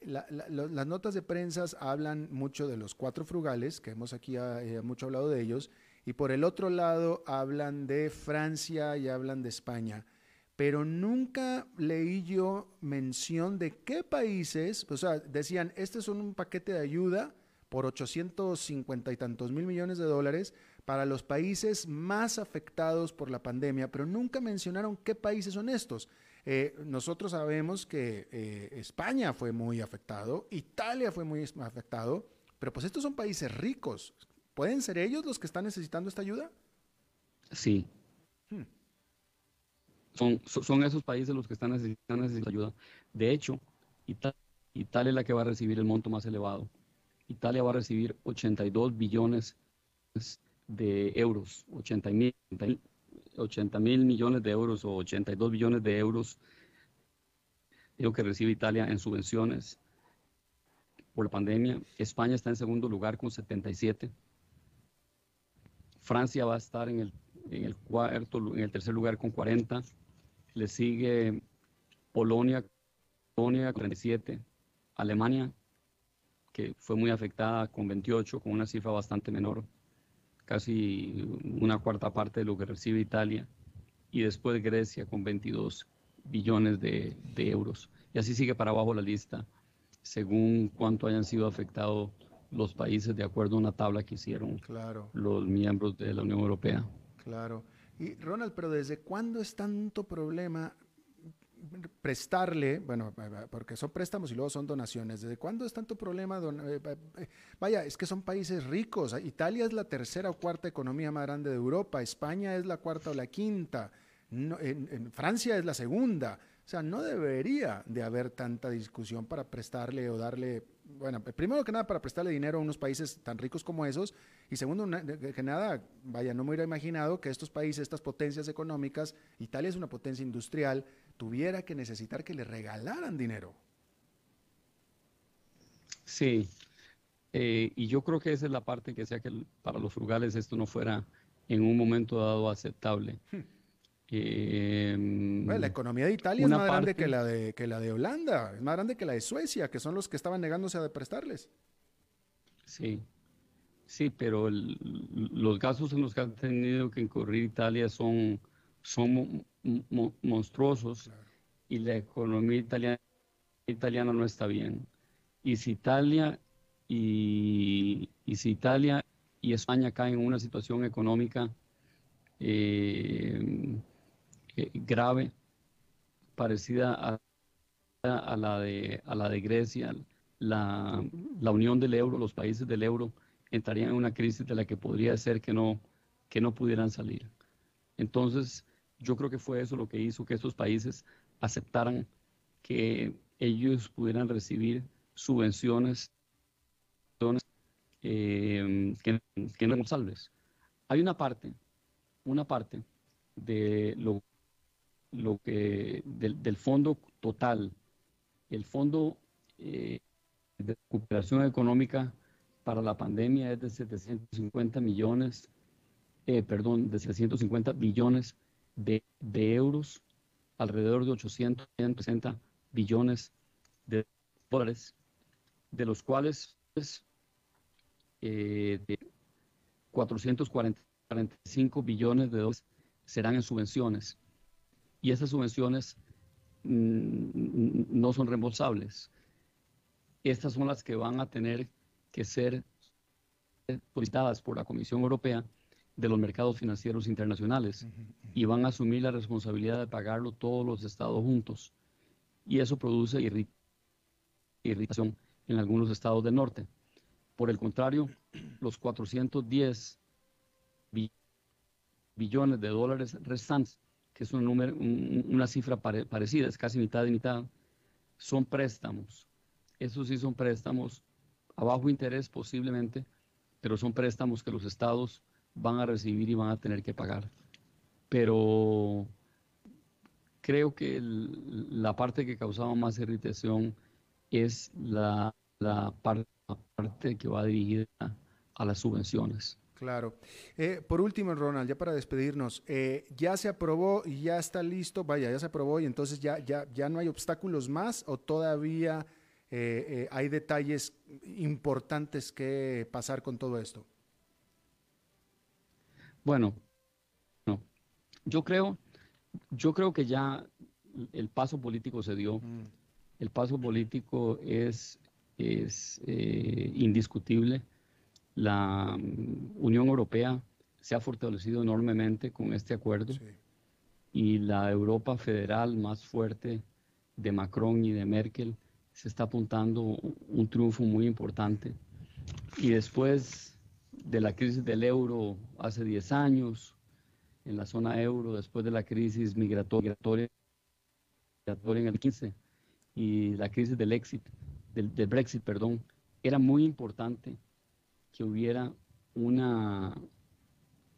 las notas de prensa hablan mucho de los cuatro frugales, que hemos aquí eh, mucho hablado de ellos, y por el otro lado hablan de Francia y hablan de España. Pero nunca leí yo mención de qué países, o sea, decían, este es un paquete de ayuda por 850 y tantos mil millones de dólares para los países más afectados por la pandemia, pero nunca mencionaron qué países son estos. Eh, nosotros sabemos que eh, España fue muy afectado, Italia fue muy afectado, pero pues estos son países ricos. ¿Pueden ser ellos los que están necesitando esta ayuda? Sí. Hmm. Son, son esos países los que están necesitando, ayuda. De hecho, Italia es la que va a recibir el monto más elevado. Italia va a recibir 82 billones de euros, 80 mil, 80 mil millones de euros o 82 billones de euros lo que recibe Italia en subvenciones por la pandemia. España está en segundo lugar con 77. Francia va a estar en el, en el cuarto, en el tercer lugar con 40. Le sigue Polonia, Polonia 47. Alemania, que fue muy afectada con 28, con una cifra bastante menor casi una cuarta parte de lo que recibe Italia, y después Grecia con 22 billones de, euros. Y así sigue para abajo la lista, según cuánto hayan sido afectados los países de acuerdo a una tabla que hicieron claro. los miembros de la Unión Europea. Claro. Y Ronald, pero ¿desde cuándo es tanto problema prestarle, bueno, porque son préstamos y luego son donaciones. ¿Desde cuándo es tanto problema? Eh, eh, vaya, es que son países ricos. Italia es la tercera o cuarta economía más grande de Europa. España es la cuarta o la quinta. en, Francia es la segunda. O sea, no debería de haber tanta discusión para prestarle o darle, bueno, primero que nada para prestarle dinero a unos países tan ricos como esos y segundo que nada, vaya, no me hubiera imaginado que estos países, estas potencias económicas, Italia es una potencia industrial, tuviera que necesitar que le regalaran dinero. Sí, eh, y yo creo que esa es la parte que sea que para los frugales esto no fuera en un momento dado aceptable. Hmm. Em, la economía de Italia es más grande que la de, que la de Holanda, es más grande que la de Suecia, que son los que estaban negándose a prestarles. Sí, sí, pero los gastos en los que ha tenido que incurrir Italia son, son monstruosos y la economía italiana, italiana no está bien. Y si Italia y, si Italia y España caen en una situación económica eh, eh, grave, parecida a, a, la de, a la de Grecia, la, la, unión del euro, los países del euro entrarían en una crisis de la que podría ser que no, que no pudieran salir. Entonces, yo creo que fue eso lo que hizo que esos países aceptaran que ellos pudieran recibir subvenciones eh, que, que, no salves. Hay una parte, una parte de lo, lo que del, fondo total, el fondo eh, de recuperación económica para la pandemia es de 750 millones, eh, perdón, de 750 billones de, euros, alrededor de 860 billones de dólares, de los cuales eh, de 445 billones de dólares serán en subvenciones. Y esas subvenciones mm, no son reembolsables. Estas son las que van a tener que ser solicitadas por la Comisión Europea de los mercados financieros internacionales y van a asumir la responsabilidad de pagarlo todos los estados juntos. Y eso produce irritación en algunos estados del norte. Por el contrario, los 410 billones de dólares restantes, que es un número, una cifra parecida, es casi mitad y mitad, son préstamos. Esos sí son préstamos a bajo interés posiblemente, pero son préstamos que los estados van a recibir y van a tener que pagar. Pero creo que la parte que causaba más irritación es la, la, parte, que va dirigida a las subvenciones. Claro. Eh, por último, Ronald, ya para despedirnos, eh, ya se aprobó y ya está listo, vaya, ya se aprobó y entonces ya, ya, ya no hay obstáculos más o todavía eh, hay detalles importantes que pasar con todo esto. Bueno, no. Yo creo, yo creo que ya el paso político se dio. Mm. El paso político es, es eh, indiscutible. La mm, Unión Europea se ha fortalecido enormemente con este acuerdo. y la Europa federal más fuerte de Macron y de Merkel se está apuntando un triunfo muy importante. Y después de la crisis del euro hace 10 años, en la zona euro, después de la crisis migratoria, en el 15 y la crisis del, exit, del, Brexit, perdón, era muy importante que hubiera una,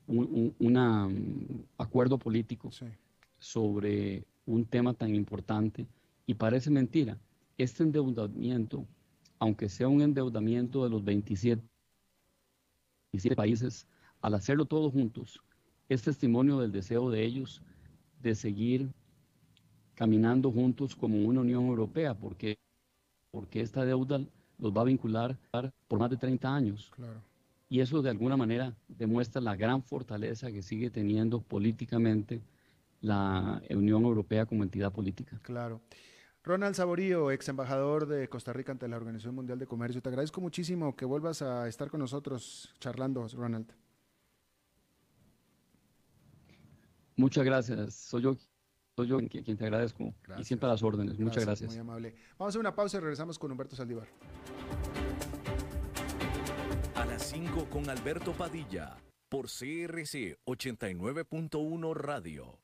un una, mm, acuerdo político sobre un tema tan importante y parece mentira. Este endeudamiento, aunque sea un endeudamiento de los 27, países, al hacerlo todos juntos, es testimonio del deseo de ellos de seguir caminando juntos como una Unión Europea, porque, porque esta deuda los va a vincular por más de 30 años. Y eso de alguna manera demuestra la gran fortaleza que sigue teniendo políticamente la Unión Europea como entidad política. Claro. Ronald Saborío, ex embajador de Costa Rica ante la Organización Mundial de Comercio, te agradezco muchísimo que vuelvas a estar con nosotros charlando, Ronald. Muchas gracias. Soy yo, soy yo quien, te agradezco y siempre a las órdenes. Muchas gracias. Muy amable. Vamos a hacer una pausa y regresamos con Humberto Saldívar. A las 5 con Alberto Padilla por CRC 89.1 Radio.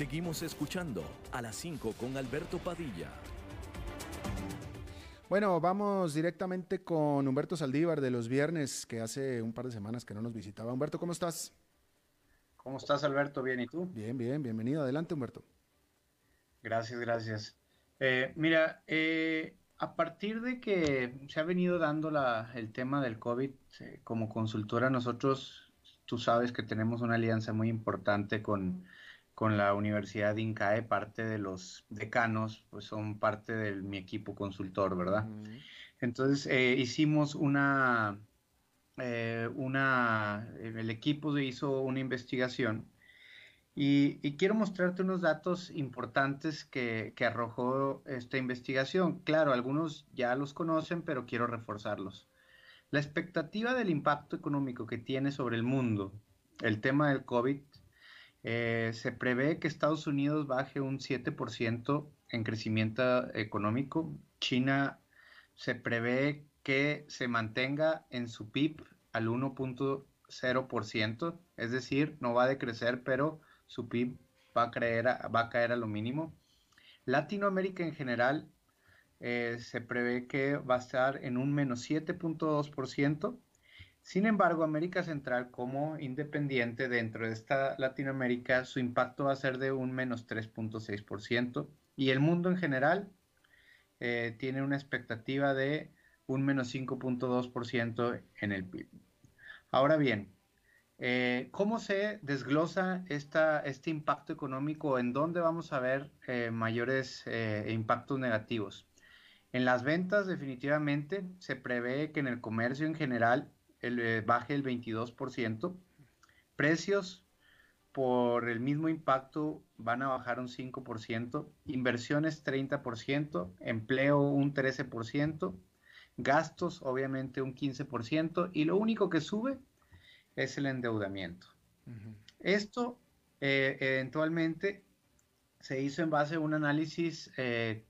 Seguimos escuchando a las 5 con Alberto Padilla. Bueno, vamos directamente con Humberto Saldívar de los viernes, que hace un par de semanas que no nos visitaba. Humberto, ¿cómo estás? ¿Cómo estás, Alberto? Bien, ¿y tú? Bien, bien, bienvenido. Adelante, Humberto. Gracias, gracias. Eh, mira, eh, a partir de que se ha venido dando la, el tema del COVID eh, como consultora, nosotros, tú sabes que tenemos una alianza muy importante con con la Universidad de INCAE, parte de los decanos, pues son parte de mi equipo consultor, ¿verdad? Entonces eh, hicimos una, eh, una, el equipo hizo una investigación y, quiero mostrarte unos datos importantes que, que, arrojó esta investigación. Claro, algunos ya los conocen, pero quiero reforzarlos. La expectativa del impacto económico que tiene sobre el mundo el tema del COVID eh, se prevé que Estados Unidos baje un 7% en crecimiento económico. China se prevé que se mantenga en su PIB al 1.0%, es decir, no va a decrecer, pero su PIB va a, va a caer a lo mínimo. Latinoamérica en general eh, se prevé que va a estar en un menos 7.2%. Sin embargo, América Central como independiente dentro de esta Latinoamérica, su impacto va a ser de un menos 3.6% y el mundo en general eh, tiene una expectativa de un menos 5.2% en el PIB. Ahora bien, eh, ¿cómo se desglosa esta, este impacto económico? ¿En dónde vamos a ver eh, mayores impactos negativos? En las ventas definitivamente se prevé que en el comercio en general el, eh, baje el 22%. Precios por el mismo impacto van a bajar un 5%, inversiones 30%, empleo un 13%, gastos obviamente un 15% y lo único que sube es el endeudamiento. Esto eh, eventualmente se hizo en base a un análisis eh,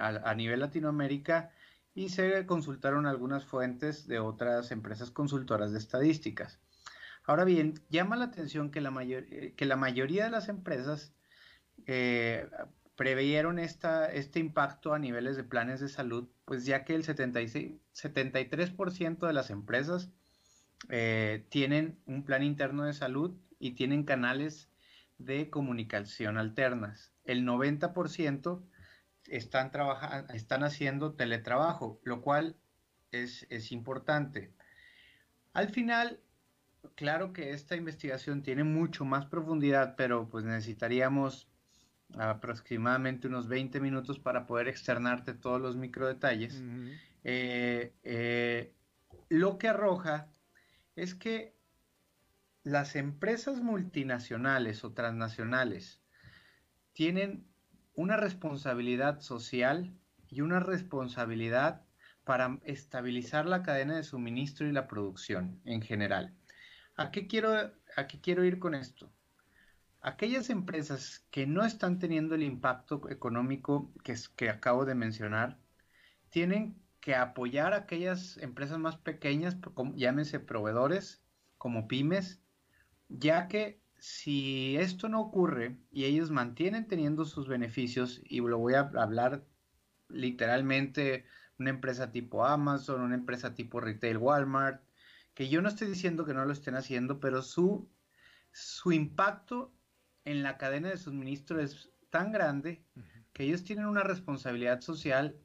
a, nivel Latinoamérica y se consultaron algunas fuentes de otras empresas consultoras de estadísticas. Ahora bien, llama la atención que la, mayor, eh, que la mayoría de las empresas eh, preveyeron esta, este impacto a niveles de planes de salud, pues ya que el 76, 73% de las empresas eh, tienen un plan interno de salud y tienen canales de comunicación alternas. El 90% están, están haciendo teletrabajo, lo cual es, es importante. Al final, claro que esta investigación tiene mucho más profundidad, pero pues necesitaríamos aproximadamente unos 20 minutos para poder externarte todos los micro detalles. Eh, eh, lo que arroja es que las empresas multinacionales o transnacionales tienen una responsabilidad social y una responsabilidad para estabilizar la cadena de suministro y la producción en general. ¿A qué quiero, a qué quiero ir con esto? Aquellas empresas que no están teniendo el impacto económico que, acabo de mencionar, tienen que apoyar a aquellas empresas más pequeñas, llámense proveedores, como pymes, ya que si esto no ocurre y ellos mantienen teniendo sus beneficios, y lo voy a hablar literalmente, una empresa tipo Amazon, una empresa tipo Retail Walmart, que yo no estoy diciendo que no lo estén haciendo, pero su, su impacto en la cadena de suministro es tan grande que ellos tienen una responsabilidad social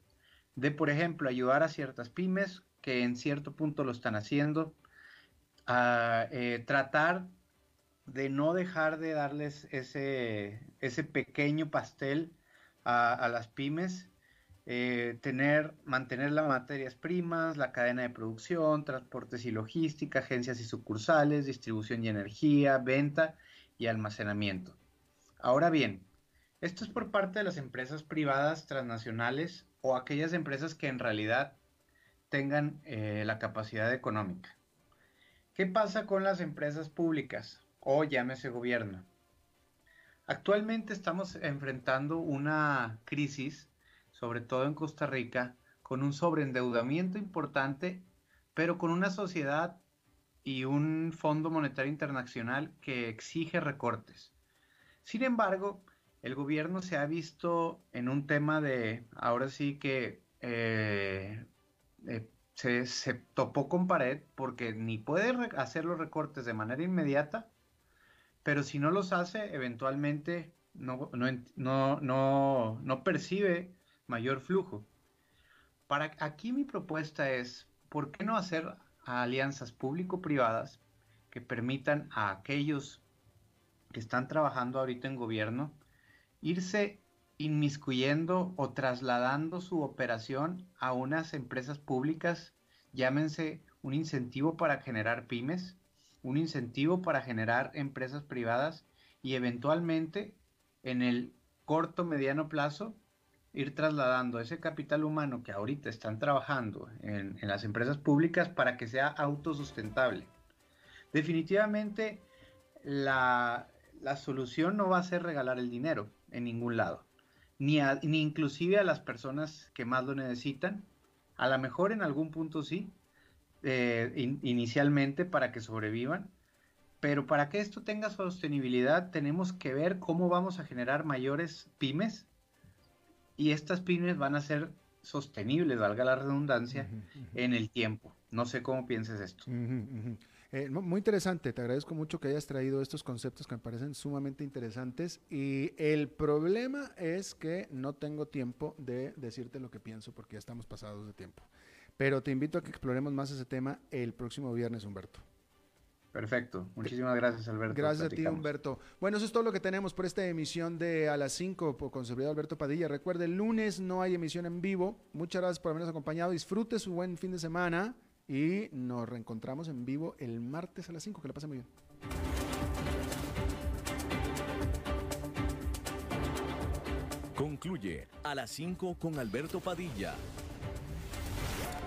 de, por ejemplo, ayudar a ciertas pymes que en cierto punto lo están haciendo, a eh, tratar de no dejar de darles ese, ese pequeño pastel a, las pymes eh, tener, mantener las materias primas, la cadena de producción, transportes y logística, agencias y sucursales, distribución y energía, venta y almacenamiento. Ahora bien, esto es por parte de las empresas privadas transnacionales o aquellas empresas que en realidad tengan eh, la capacidad económica. ¿Qué pasa con las empresas públicas o llámese gobierno? Actualmente estamos enfrentando una crisis sobre todo en Costa Rica, con un sobreendeudamiento importante, pero con una sociedad y un Fondo Monetario Internacional que exige recortes. Sin embargo, el gobierno se ha visto en un tema de, ahora sí que eh, eh, se, se, topó con pared porque ni puede hacer los recortes de manera inmediata, pero si no los hace, eventualmente no, no, no, no, percibe mayor flujo. Para aquí mi propuesta es, ¿por qué no hacer alianzas público-privadas que permitan a aquellos que están trabajando ahorita en gobierno irse inmiscuyendo o trasladando su operación a unas empresas públicas, llámense un incentivo para generar pymes, un incentivo para generar empresas privadas y eventualmente en el corto mediano plazo ir trasladando ese capital humano que ahorita están trabajando en, las empresas públicas para que sea autosustentable. Definitivamente la, solución no va a ser regalar el dinero en ningún lado, ni, ni inclusive a las personas que más lo necesitan. A lo mejor en algún punto sí, eh, inicialmente para que sobrevivan, pero para que esto tenga sostenibilidad tenemos que ver cómo vamos a generar mayores pymes y estas pymes van a ser sostenibles, valga la redundancia, en el tiempo. No sé cómo pienses esto. Eh, muy interesante, te agradezco mucho que hayas traído estos conceptos que me parecen sumamente interesantes y el problema es que no tengo tiempo de decirte lo que pienso porque ya estamos pasados de tiempo. Pero te invito a que exploremos más ese tema el próximo viernes, Humberto. Perfecto. Muchísimas gracias, Alberto. Gracias a ti, Humberto. Bueno, eso es todo lo que tenemos por esta emisión de A las 5 con servidor Alberto Padilla. Recuerde, el lunes no hay emisión en vivo. Muchas gracias por habernos acompañado. Disfrute su buen fin de semana y nos reencontramos en vivo el martes a las 5. Que la pase muy bien. Concluye A las 5 con Alberto Padilla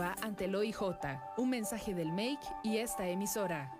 ante el OIJ. Un mensaje del MAKE y esta emisora.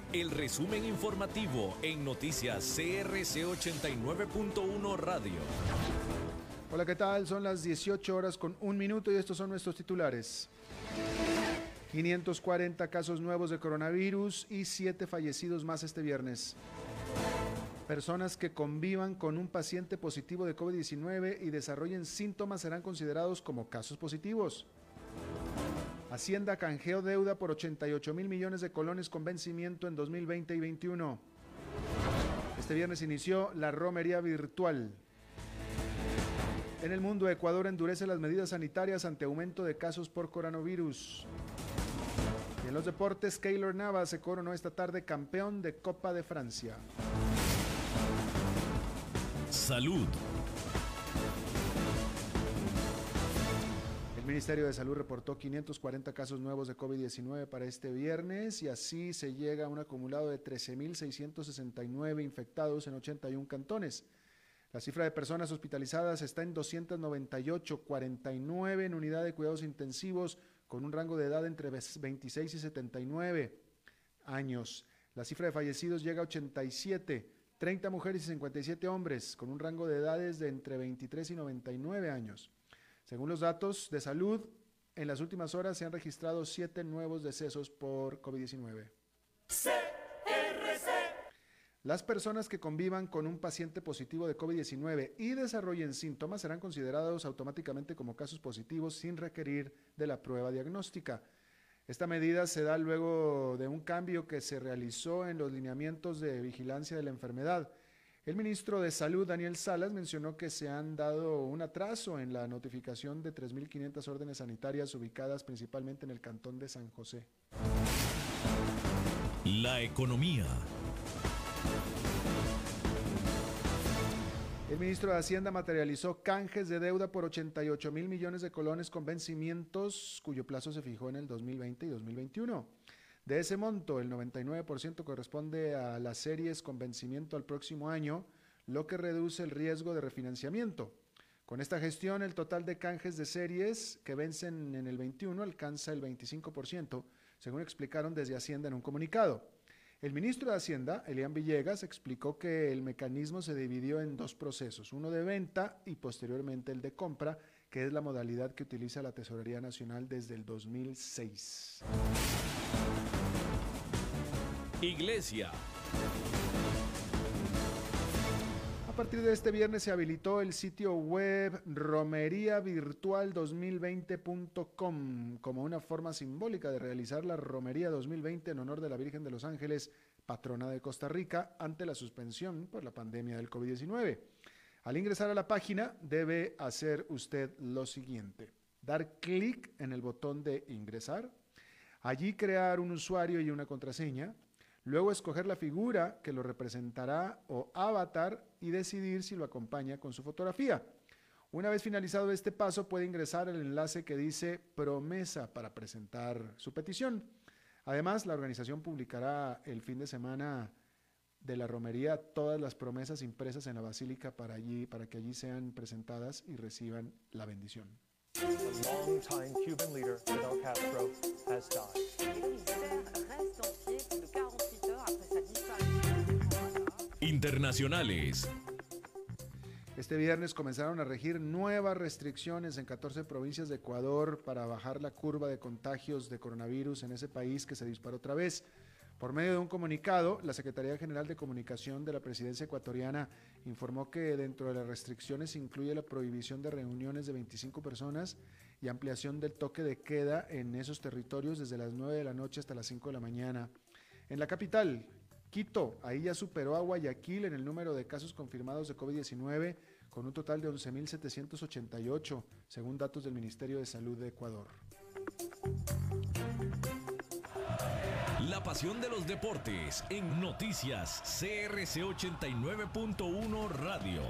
el resumen informativo en noticias CRC 89.1 Radio. Hola, ¿qué tal? Son las 18 horas con un minuto y estos son nuestros titulares. 540 casos nuevos de coronavirus y 7 fallecidos más este viernes. Personas que convivan con un paciente positivo de COVID-19 y desarrollen síntomas serán considerados como casos positivos. Hacienda canjeó deuda por 88 mil millones de colones con vencimiento en 2020 y 2021. Este viernes inició la romería virtual. En el mundo, Ecuador endurece las medidas sanitarias ante aumento de casos por coronavirus. Y en los deportes, Keylor Navas se coronó esta tarde campeón de Copa de Francia. Salud. El Ministerio de Salud reportó 540 casos nuevos de COVID-19 para este viernes y así se llega a un acumulado de 13.669 infectados en 81 cantones. La cifra de personas hospitalizadas está en 298, 49 en unidad de cuidados intensivos con un rango de edad entre 26 y 79 años. La cifra de fallecidos llega a 87, 30 mujeres y 57 hombres con un rango de edades de entre 23 y 99 años. Según los datos de salud, en las últimas horas se han registrado siete nuevos decesos por COVID-19. Las personas que convivan con un paciente positivo de COVID-19 y desarrollen síntomas serán considerados automáticamente como casos positivos sin requerir de la prueba diagnóstica. Esta medida se da luego de un cambio que se realizó en los lineamientos de vigilancia de la enfermedad. El ministro de Salud, Daniel Salas, mencionó que se han dado un atraso en la notificación de 3.500 órdenes sanitarias ubicadas principalmente en el cantón de San José. La economía. El ministro de Hacienda materializó canjes de deuda por 88 mil millones de colones con vencimientos cuyo plazo se fijó en el 2020 y 2021. De ese monto, el 99% corresponde a las series con vencimiento al próximo año, lo que reduce el riesgo de refinanciamiento. Con esta gestión, el total de canjes de series que vencen en el 21 alcanza el 25%, según explicaron desde Hacienda en un comunicado. El ministro de Hacienda, Elian Villegas, explicó que el mecanismo se dividió en dos procesos, uno de venta y posteriormente el de compra, que es la modalidad que utiliza la Tesorería Nacional desde el 2006. Iglesia. A partir de este viernes se habilitó el sitio web romeriavirtual2020.com como una forma simbólica de realizar la Romería 2020 en honor de la Virgen de los Ángeles, patrona de Costa Rica, ante la suspensión por la pandemia del COVID-19. Al ingresar a la página debe hacer usted lo siguiente, dar clic en el botón de ingresar, allí crear un usuario y una contraseña, Luego escoger la figura que lo representará o avatar y decidir si lo acompaña con su fotografía. Una vez finalizado este paso puede ingresar el enlace que dice promesa para presentar su petición. Además, la organización publicará el fin de semana de la romería todas las promesas impresas en la basílica para, allí, para que allí sean presentadas y reciban la bendición. Internacionales. Este viernes comenzaron a regir nuevas restricciones en 14 provincias de Ecuador para bajar la curva de contagios de coronavirus en ese país que se disparó otra vez. Por medio de un comunicado, la Secretaría General de Comunicación de la Presidencia ecuatoriana informó que dentro de las restricciones incluye la prohibición de reuniones de 25 personas y ampliación del toque de queda en esos territorios desde las 9 de la noche hasta las 5 de la mañana. En la capital, Quito, ahí ya superó a Guayaquil en el número de casos confirmados de COVID-19 con un total de 11.788, según datos del Ministerio de Salud de Ecuador. La pasión de los deportes en noticias CRC 89.1 Radio.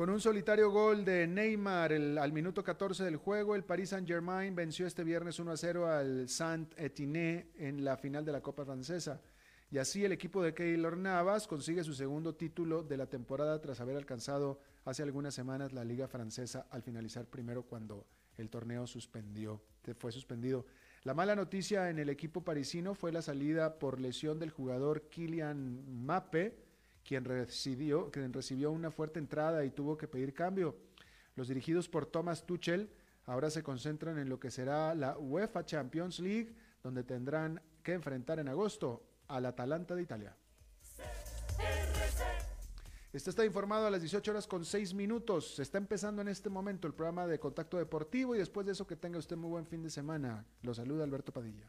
Con un solitario gol de Neymar al minuto 14 del juego, el Paris Saint-Germain venció este viernes 1 a 0 al Saint-Etienne en la final de la Copa Francesa. Y así el equipo de Keylor Navas consigue su segundo título de la temporada tras haber alcanzado hace algunas semanas la Liga Francesa al finalizar primero cuando el torneo suspendió, fue suspendido. La mala noticia en el equipo parisino fue la salida por lesión del jugador Kylian Mappe, quien recibió, una fuerte entrada y tuvo que pedir cambio. Los dirigidos por Thomas Tuchel ahora se concentran en lo que será la UEFA Champions League, donde tendrán que enfrentar en agosto al Atalanta de Italia. Este está informado a las 18 horas con 6 minutos. Se está empezando en este momento el programa de Contacto Deportivo y después de eso que tenga usted muy buen fin de semana. Lo saluda Alberto Padilla.